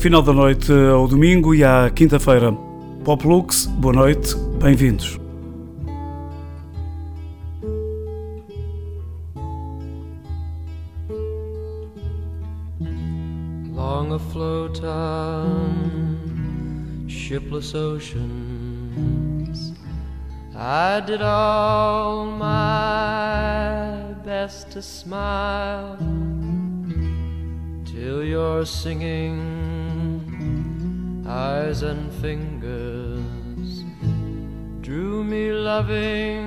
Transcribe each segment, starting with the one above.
Final da noite ao domingo e à quinta-feira. Pop Lux, boa noite, bem-vindos. Long afloat on shipless oceans, I did all my best to smile till your singing eyes and fingers drew me loving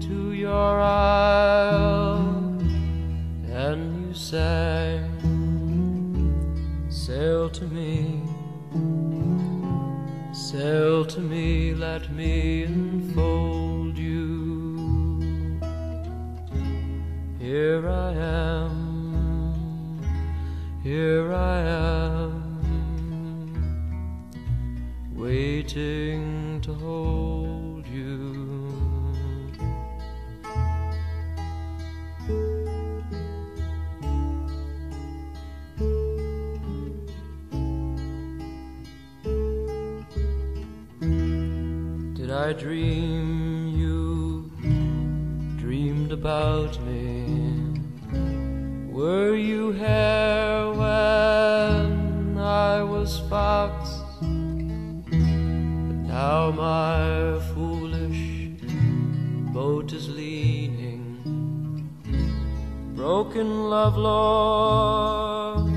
to your isle, and you sang, Sail to me, sail to me, let me enfold you. Here I am here I am, waiting to hold you. Did I dream you dreamed about me? Were you here Now my foolish boat is leaning, broken love lorn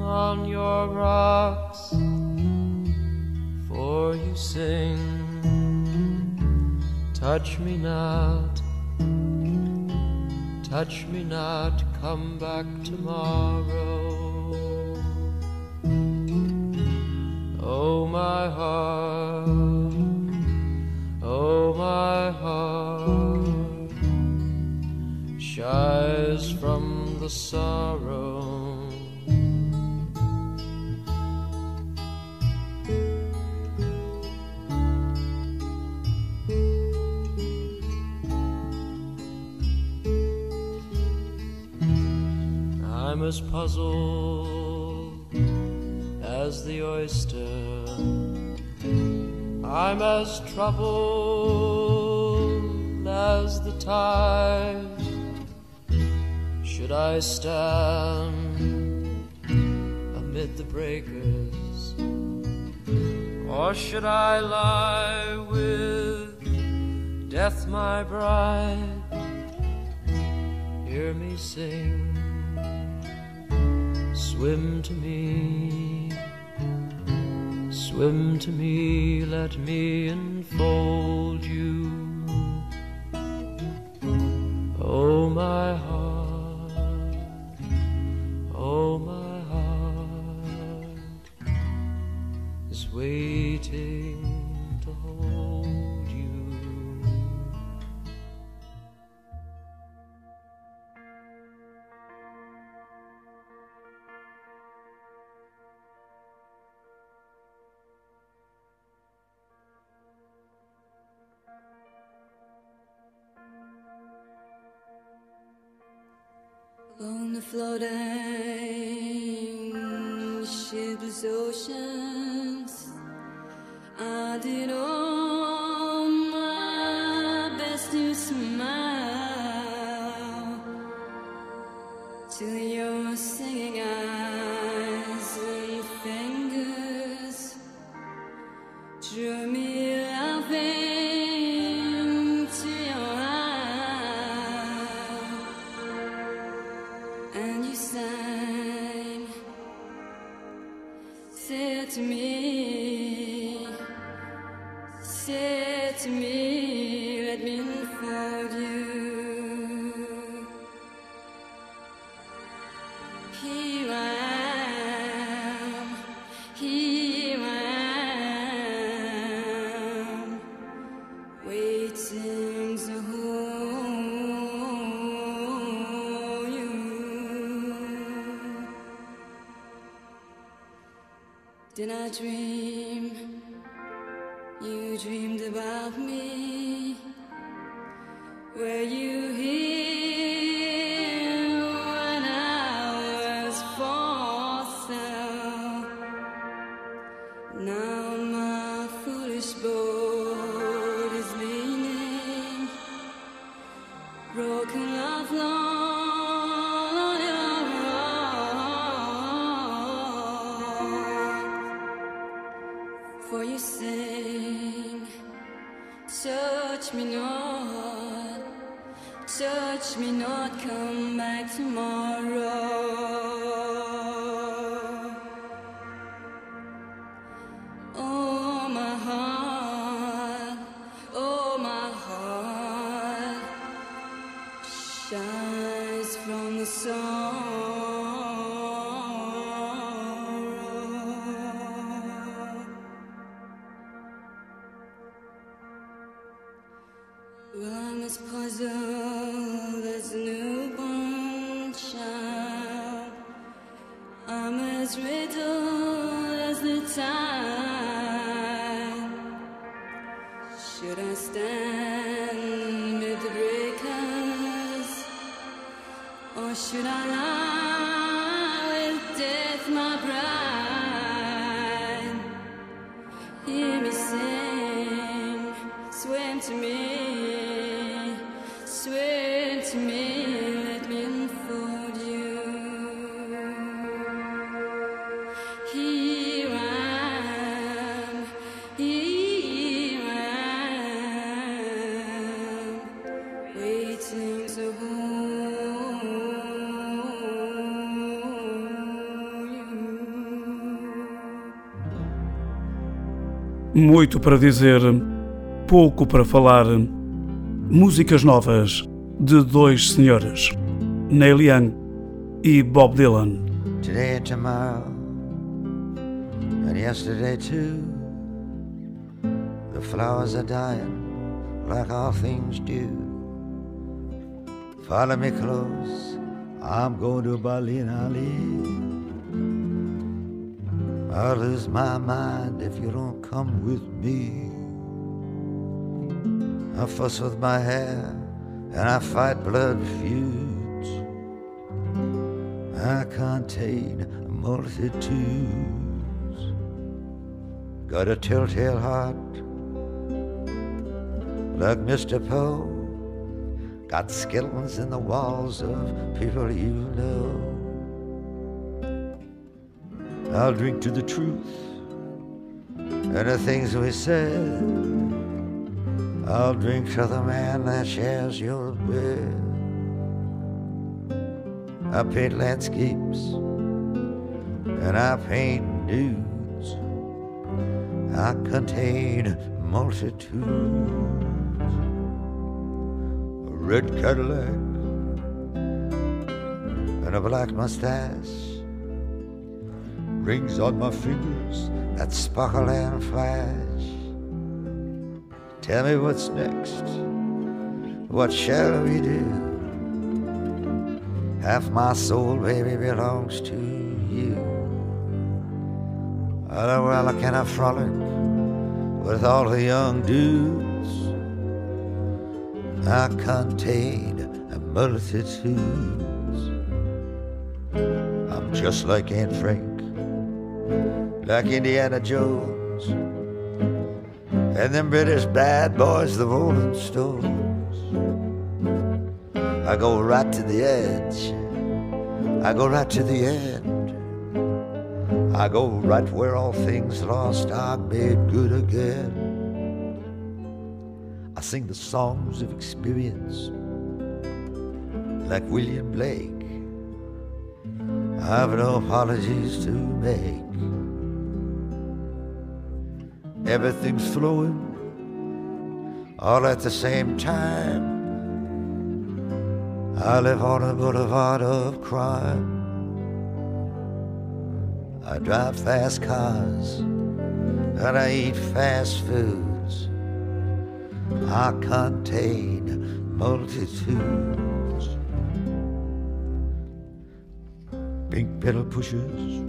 on your rocks. For you sing, touch me not touch me not, come back tomorrow. Oh, my heart, sorrow. I'm as puzzled as the oyster. I'm as troubled as the tide. Should I stand amid the breakers, or should I lie with death, my bride? Hear me sing. Swim to me, swim to me, let me enfold you. Oh, my heart, floating shipless oceans, Muito para dizer, pouco para falar. Músicas novas de dois senhores, Neil Young e Bob Dylan. today tomorrow, and yesterday too. The flowers are dying like all things do. Follow me close, I'm going to Berlin, Ali. I'll lose my mind if you don't come with me. I fuss with my hair and I fight blood feuds. I contain multitudes. Got a telltale heart like Mr. Poe. Got skeletons in the walls of people you know. I'll drink to the truth and the things we said. I'll drink to the man that shares your bed. I paint landscapes and I paint nudes. I contain multitudes. A red Cadillac and a black mustache. Rings on my fingers that sparkle and flash. Tell me what's next. What shall we do? Half my soul, baby, belongs to you. Oh, well, I cannot frolic with all the young dudes. I contain a multitudes. I'm just like Anne Frank, like Indiana Jones, and them British bad boys, the Rolling Stones. I go right to the edge. I go right to the end. I go right where all things lost are made good again. I sing the songs of experience like William Blake. I've no apologies to make. Everything's flowing all at the same time. I live on a boulevard of crime. I drive fast cars and I eat fast foods. I contain multitudes. Pink pedal pushers,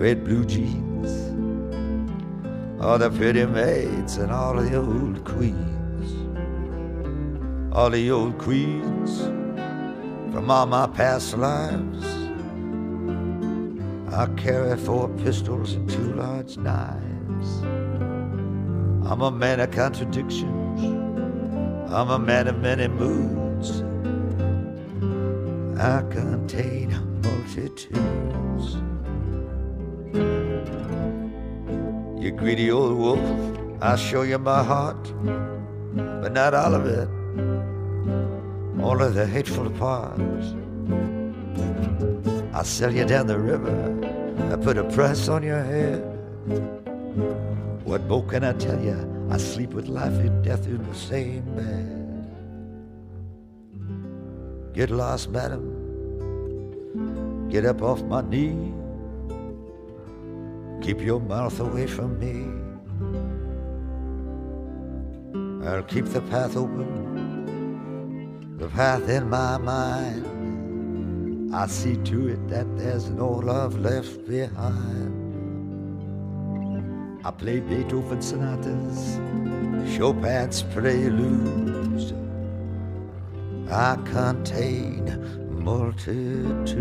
red blue jeans, all the pretty maids and all the old queens all the old queens from all my past lives. I carry four pistols and two large knives. I'm a man of contradictions. I'm a man of many moods. I contain multitudes. You greedy old wolf, I'll show you my heart, but not all of it, all of the hateful parts. I'll sell you down the river, I put a price on your head. What more can I tell you? I sleep with life and death in the same bed. Get lost, madam. Get up off my knee. Keep your mouth away from me. I'll keep the path open, the path in my mind. I see to it that there's no love left behind. I play Beethoven sonatas, Chopin's preludes. I contain multitudes.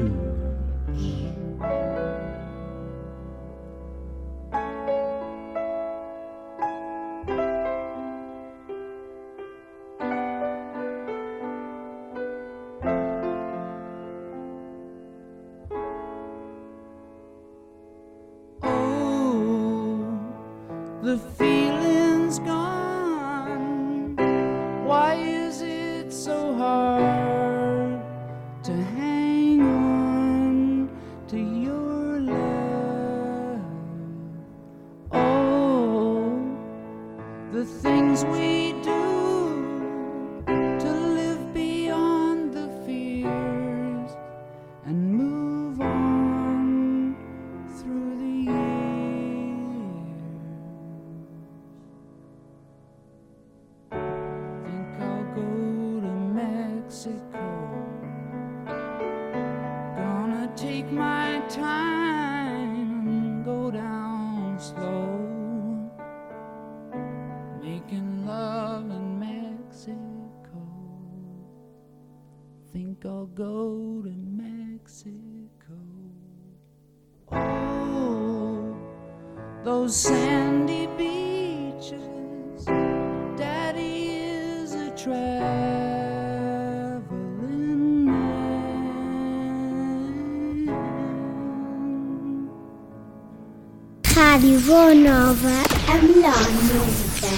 Radio Nova amb la música.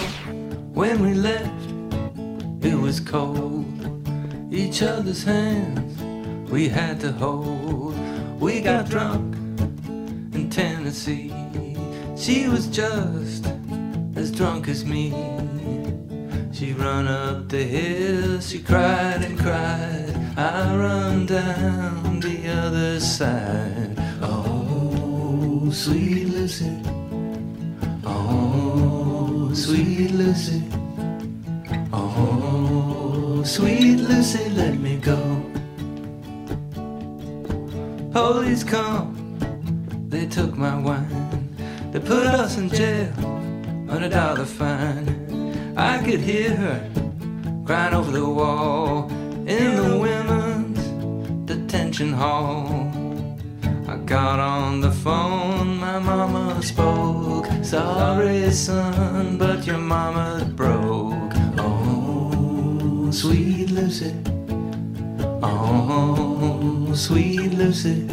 When we left, it was cold. Each other's hands we had to hold. We got drunk in Tennessee. She was just as drunk as me. She run up the hill, she cried and cried. I run down the other side. Sweet Lucy. Oh, sweet Lucy. Oh, sweet Lucy, let me go. Police come, they took my wine. They put us in jail on a dollar fine. I could hear her crying over the wall in the women's detention hall. I got on the phone, my mama spoke. Sorry, son, but your mama broke. Oh, sweet Lucy. Oh, sweet Lucy.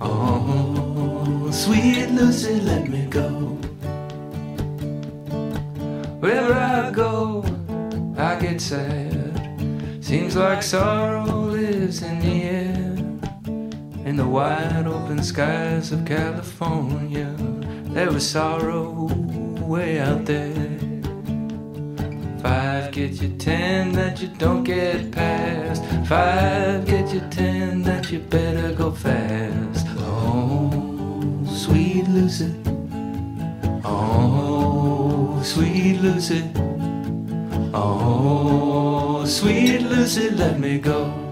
Oh, sweet Lucy, let me go. Wherever I go, I get sad. Seems like sorrow lives in the air. In the wide open skies of California, there was sorrow way out there. Five get you ten that you don't get past. Five get you ten that you better go fast. Oh, sweet Lucy. Oh, sweet Lucy. Oh, sweet Lucy, let me go.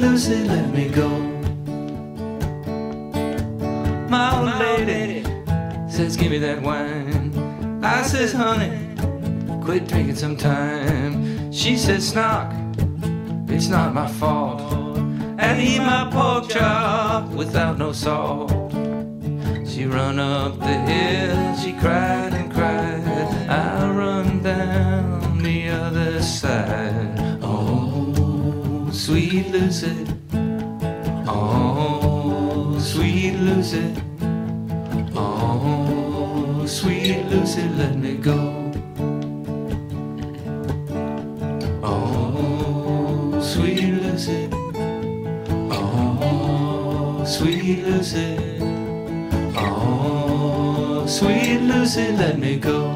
Lucy, let me go. My old lady says, Give me that wine. I says, Honey, quit drinking sometime. She says, Snock, it's not my fault. I eat my pork chop without no salt. She run up the hill, she cried and cried. I run down sweet Lucy. Oh, sweet Lucy. Oh, sweet Lucy, let me go. Oh, sweet Lucy. Oh, sweet Lucy. Oh, sweet Lucy, let me go.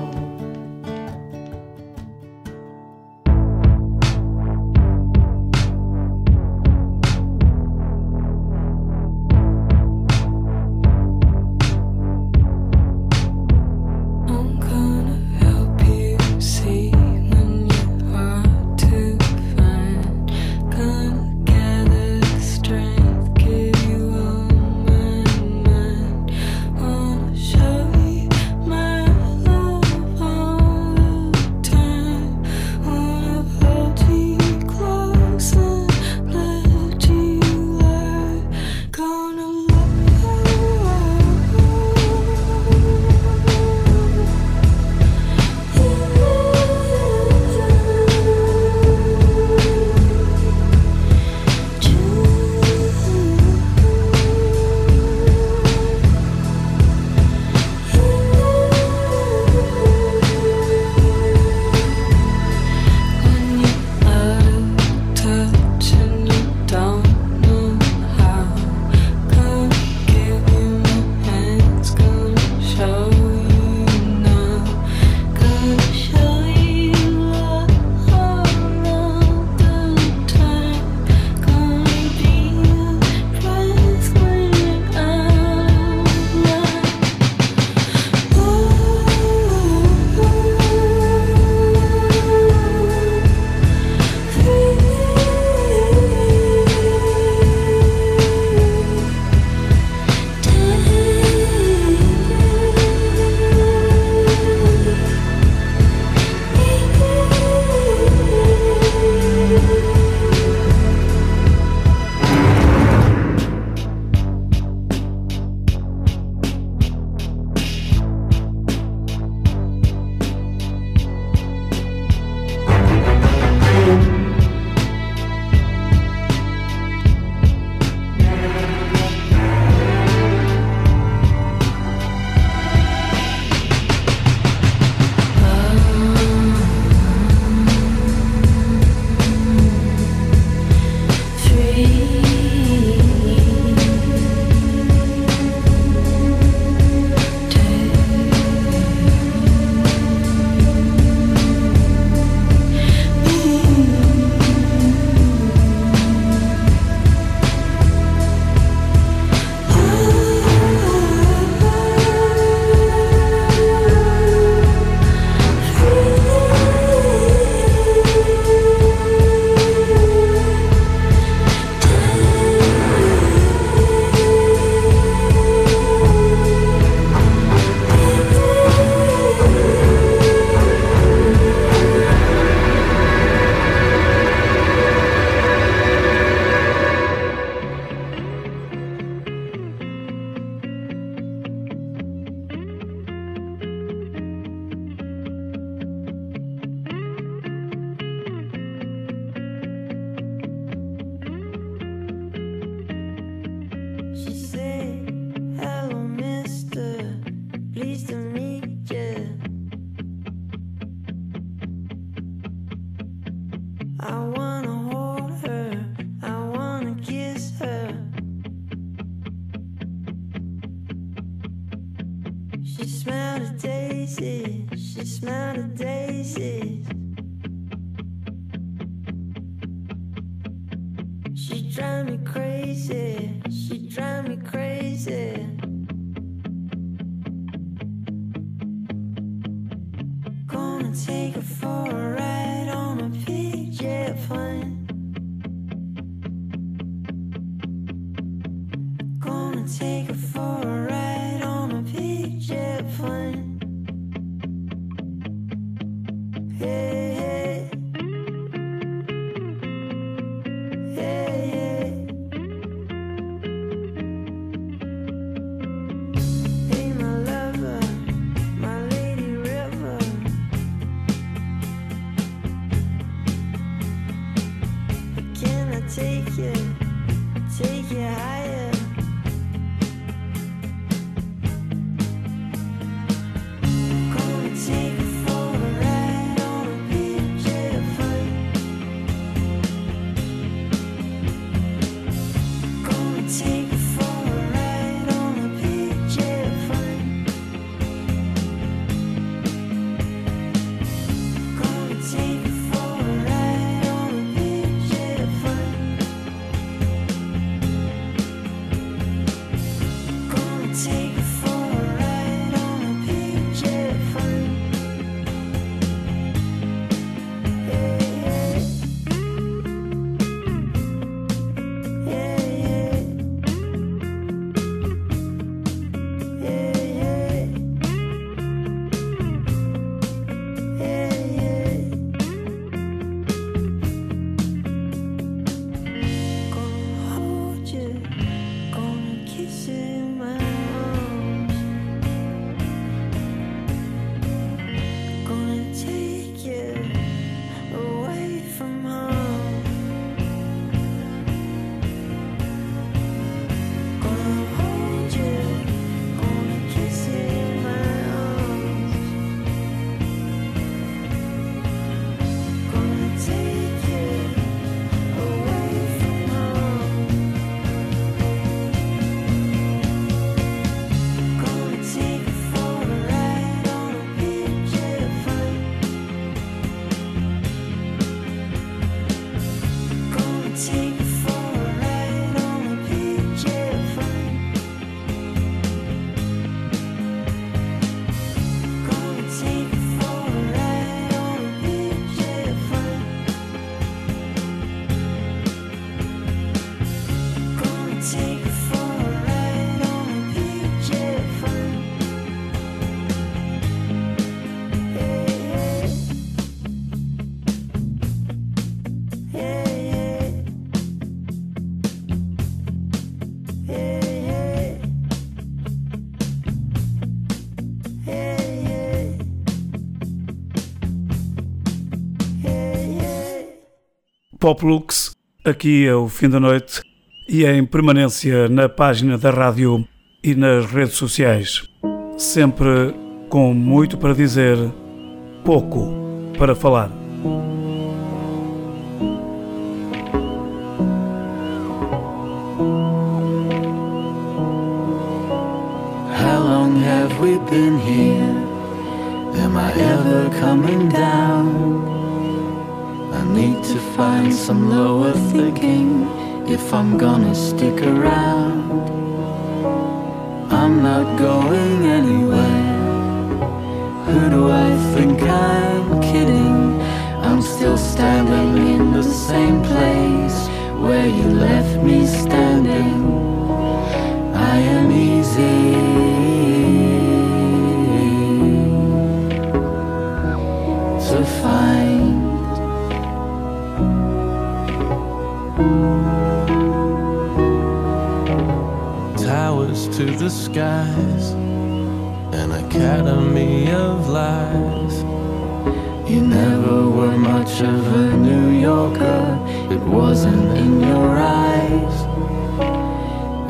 She drive me crazy. She drive me crazy. Gonna take her for Poplux, aqui é o fim da noite e em permanência na página da rádio e nas redes sociais. Sempre com muito para dizer, pouco para falar. How long have we been here? Am I ever coming down? Need to find some lower thinking if I'm gonna stick around. I'm not going anywhere. Who do I think I'm kidding? I'm still standing in the same place where you left me standing. I am easy to the skies, an academy of lies. You never were much of a New Yorker, it wasn't in your eyes.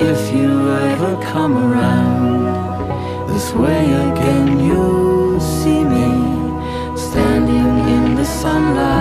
If you ever come around this way again, you'll see me standing in the sunlight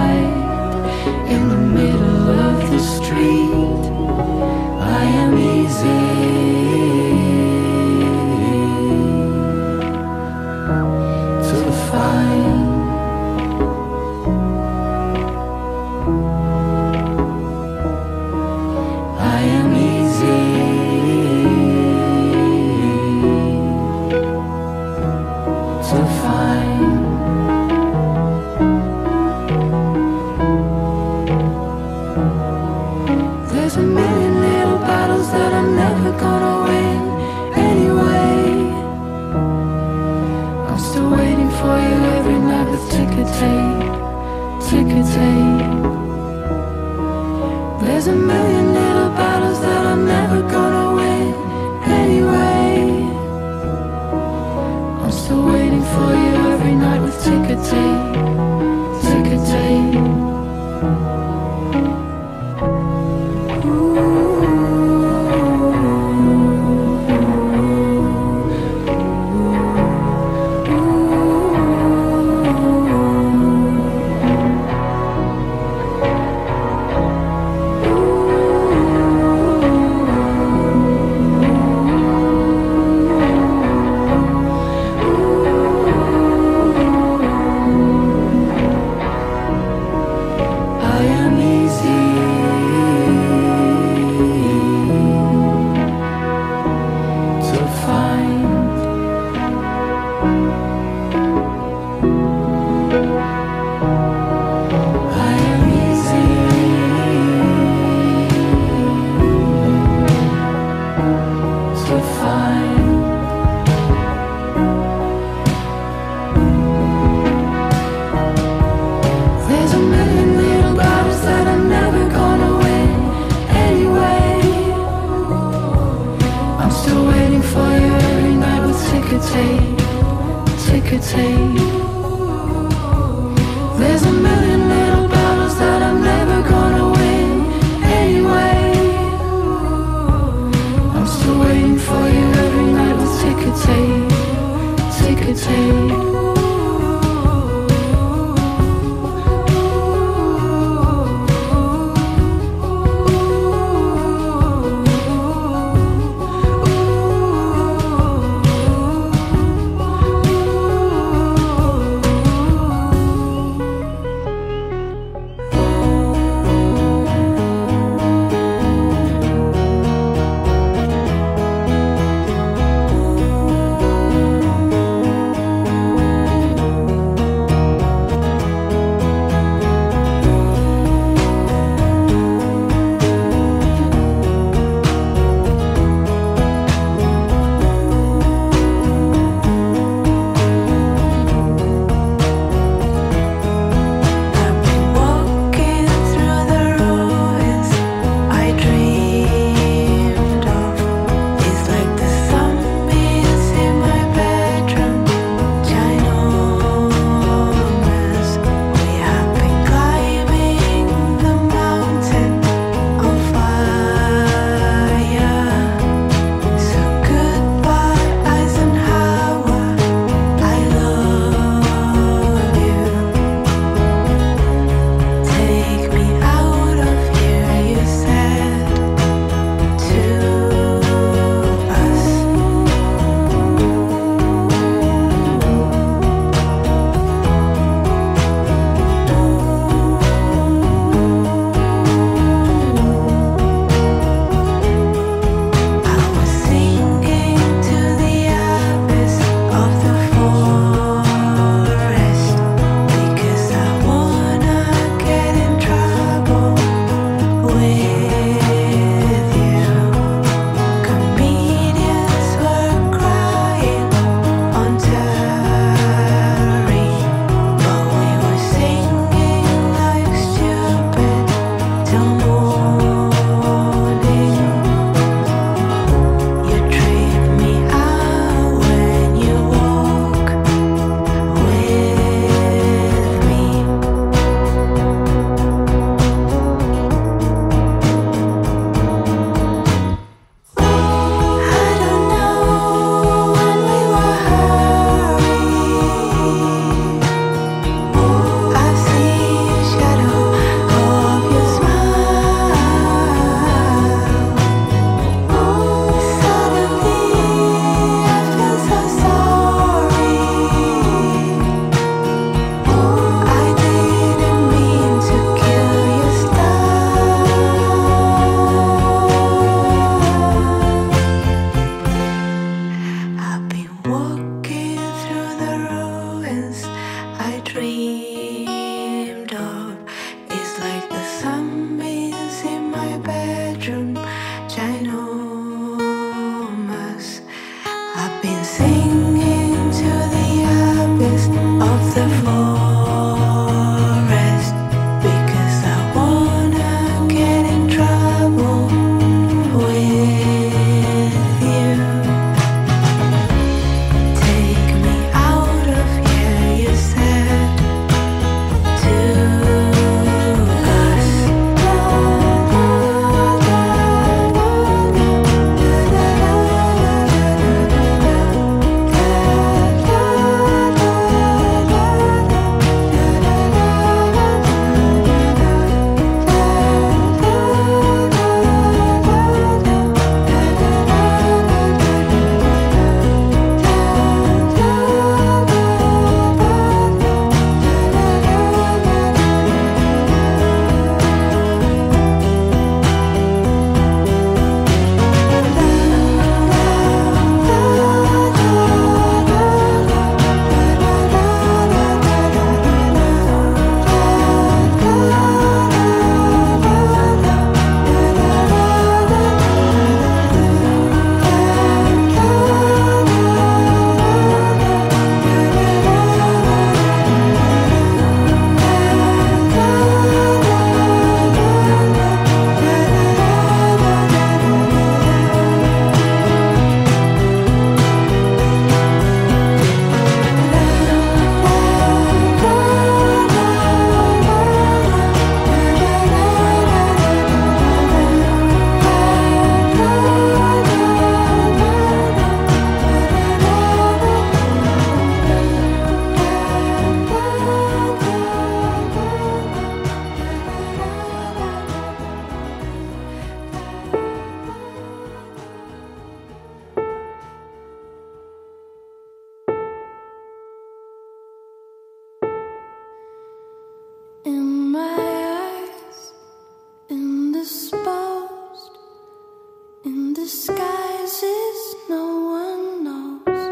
disguises no one knows,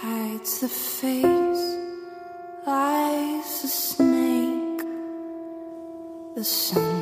hides the face, lies the snake, the sun.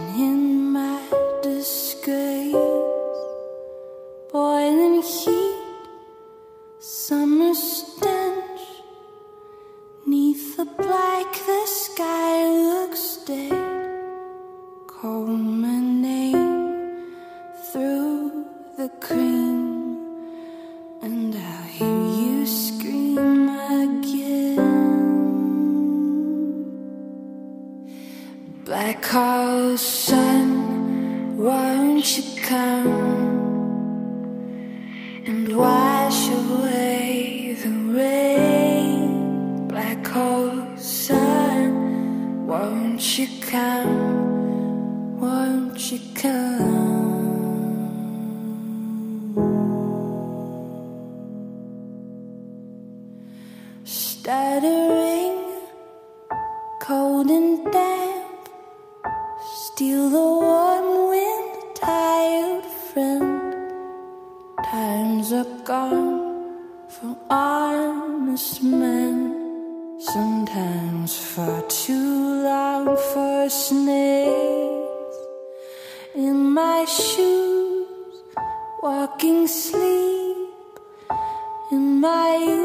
my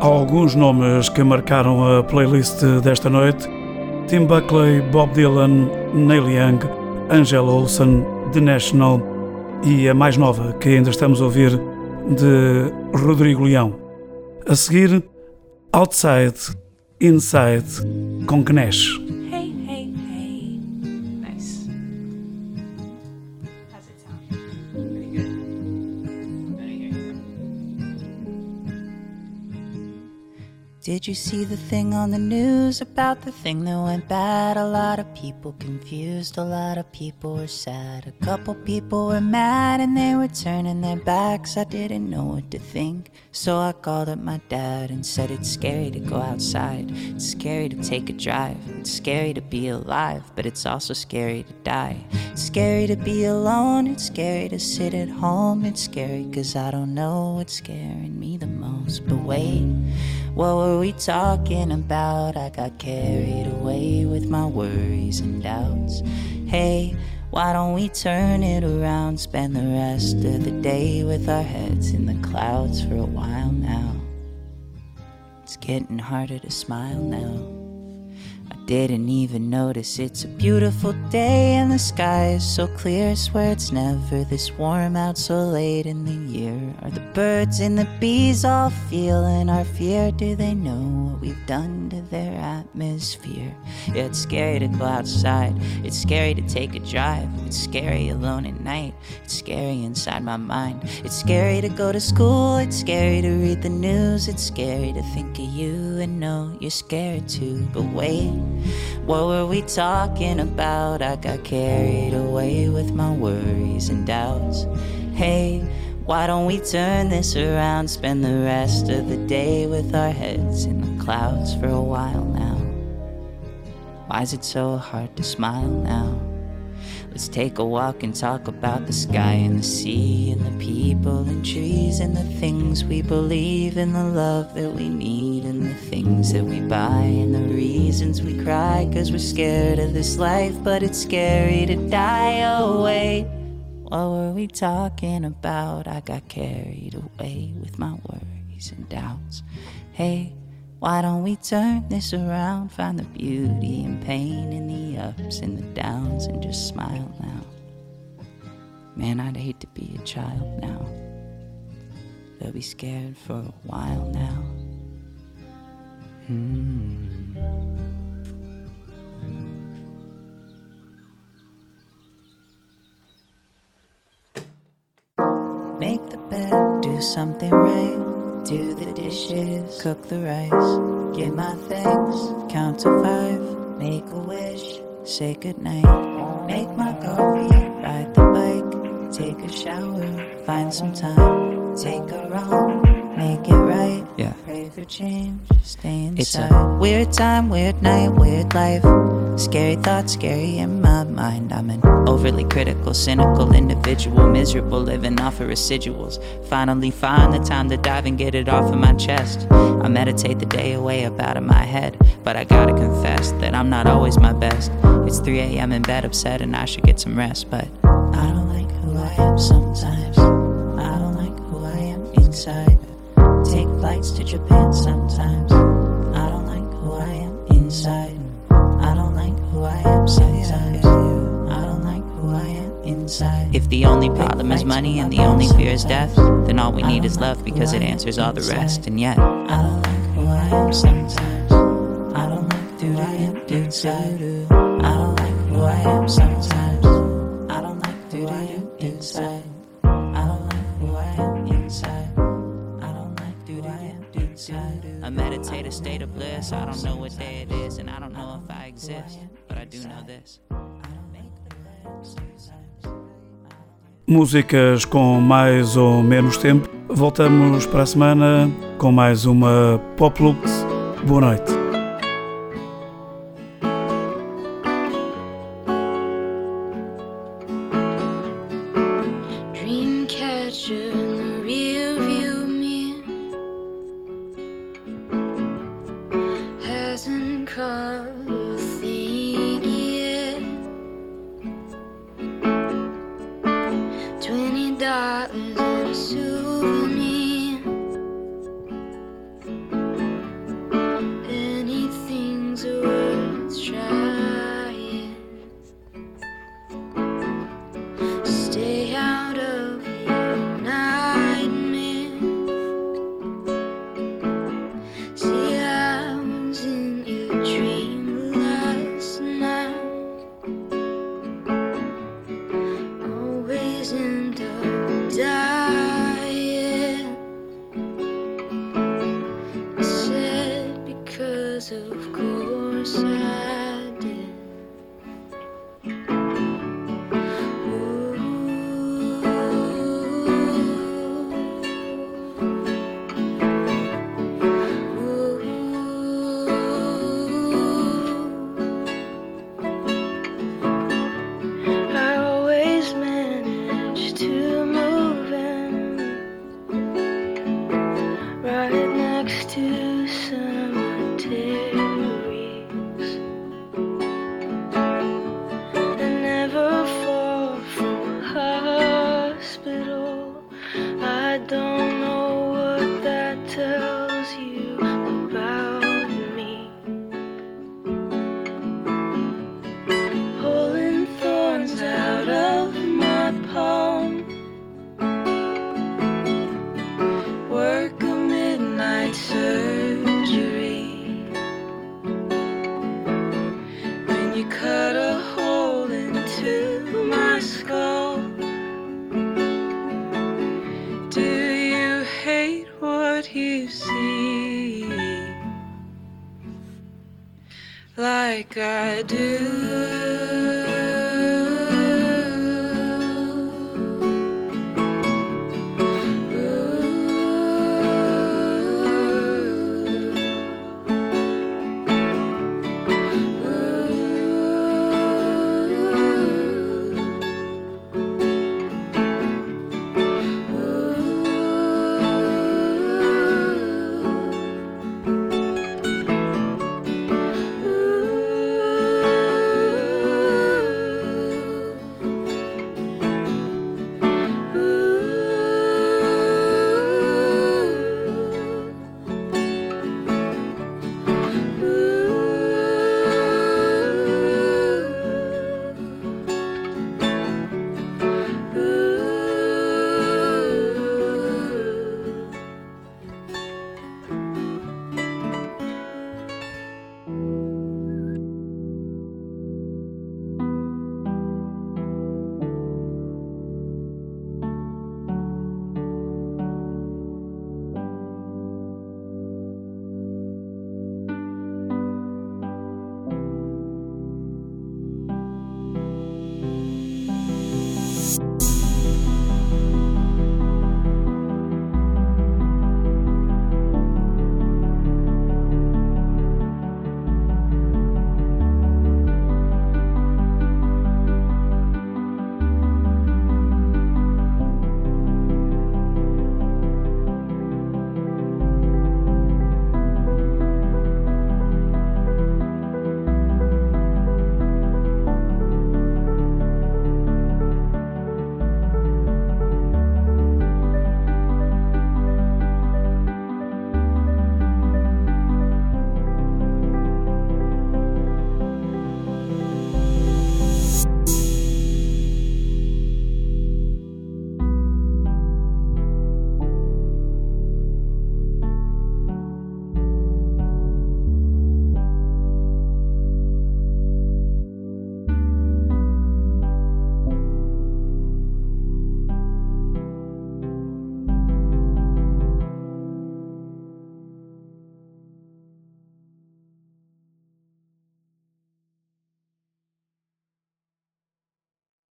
alguns nomes que marcaram a playlist desta noite: Tim Buckley, Bob Dylan, Neil Young, Angela Olsen, The National e a mais nova que ainda estamos a ouvir de Rodrigo Leão. A seguir, Outside, Inside com Knesh. Did you see the thing on the news about the thing that went bad? A lot of people confused, a lot of people were sad. A couple people were mad and they were turning their backs. I didn't know what to think, so I called up my dad and said it's scary to go outside. It's scary to take a drive. It's scary to be alive, but it's also scary to die. It's scary to be alone, it's scary to sit at home. It's scary cause I don't know what's scaring me the most. But wait. What were we talking about? I got carried away with my worries and doubts. Hey, why don't we turn it around? Spend the rest of the day with our heads in the clouds for a while now. It's getting harder to smile now. Didn't even notice it's a beautiful day and the sky is so clear. I Swear it's never this warm out so late in the year. Are the birds and the bees all feeling our fear? Do they know what we've done to their atmosphere? Yeah, it's scary to go outside. It's scary to take a drive. It's scary alone at night. It's scary inside my mind. It's scary to go to school. It's scary to read the news. It's scary to think of you and know you're scared too. But wait, what were we talking about? I got carried away with my worries and doubts. Hey, why don't we turn this around? Spend the rest of the day with our heads in the clouds for a while now. Why is it so hard to smile now? Let's take a walk and talk about the sky and the sea and the people and trees and the things we believe and the love that we need and the things that we buy and the reasons we cry cause we're scared of this life but it's scary to die away. What were we talking about? I got carried away with my worries and doubts. Hey, why don't we turn this around? Find the beauty and pain in the ups and the downs and just smile now. Man, I'd hate to be a child now. They'll be scared for a while now. Hmm. Make the bed, do something right. Do the dishes, cook the rice. Get my things, count to five. Make a wish, say goodnight. Make my coffee, ride the bike. Take a shower, find some time. Take a wrong, make it right. Yeah. Pray for change, stay inside. It's a weird time, weird night, weird life. Scary thoughts, scary in my mind. I'm an overly critical, cynical individual, miserable, living off of residuals. Finally, find the time to dive and get it off of my chest. I meditate the day away up out of my head, but I gotta confess that I'm not always my best. It's 3 a.m. in bed, upset, and I should get some rest, but I don't like who I am sometimes. I don't like who I am inside. Take flights to Japan sometimes. I don't like who I am inside. I don't like who I am sometimes. I don't like who I am inside. If the only problem is money and the only fear is death, then all we need is love because it answers all the rest. And yet, I don't like who I am sometimes. I don't like who I am inside. I don't like who I am sometimes. I don't like who I am inside. Inside. I meditate a state of bliss. I don't know what day it is, and I don't know if I exist, but I do know this. Músicas com mais ou menos tempo. Voltamos para a semana com mais uma Poplux. Boa noite. Dreamcatcher you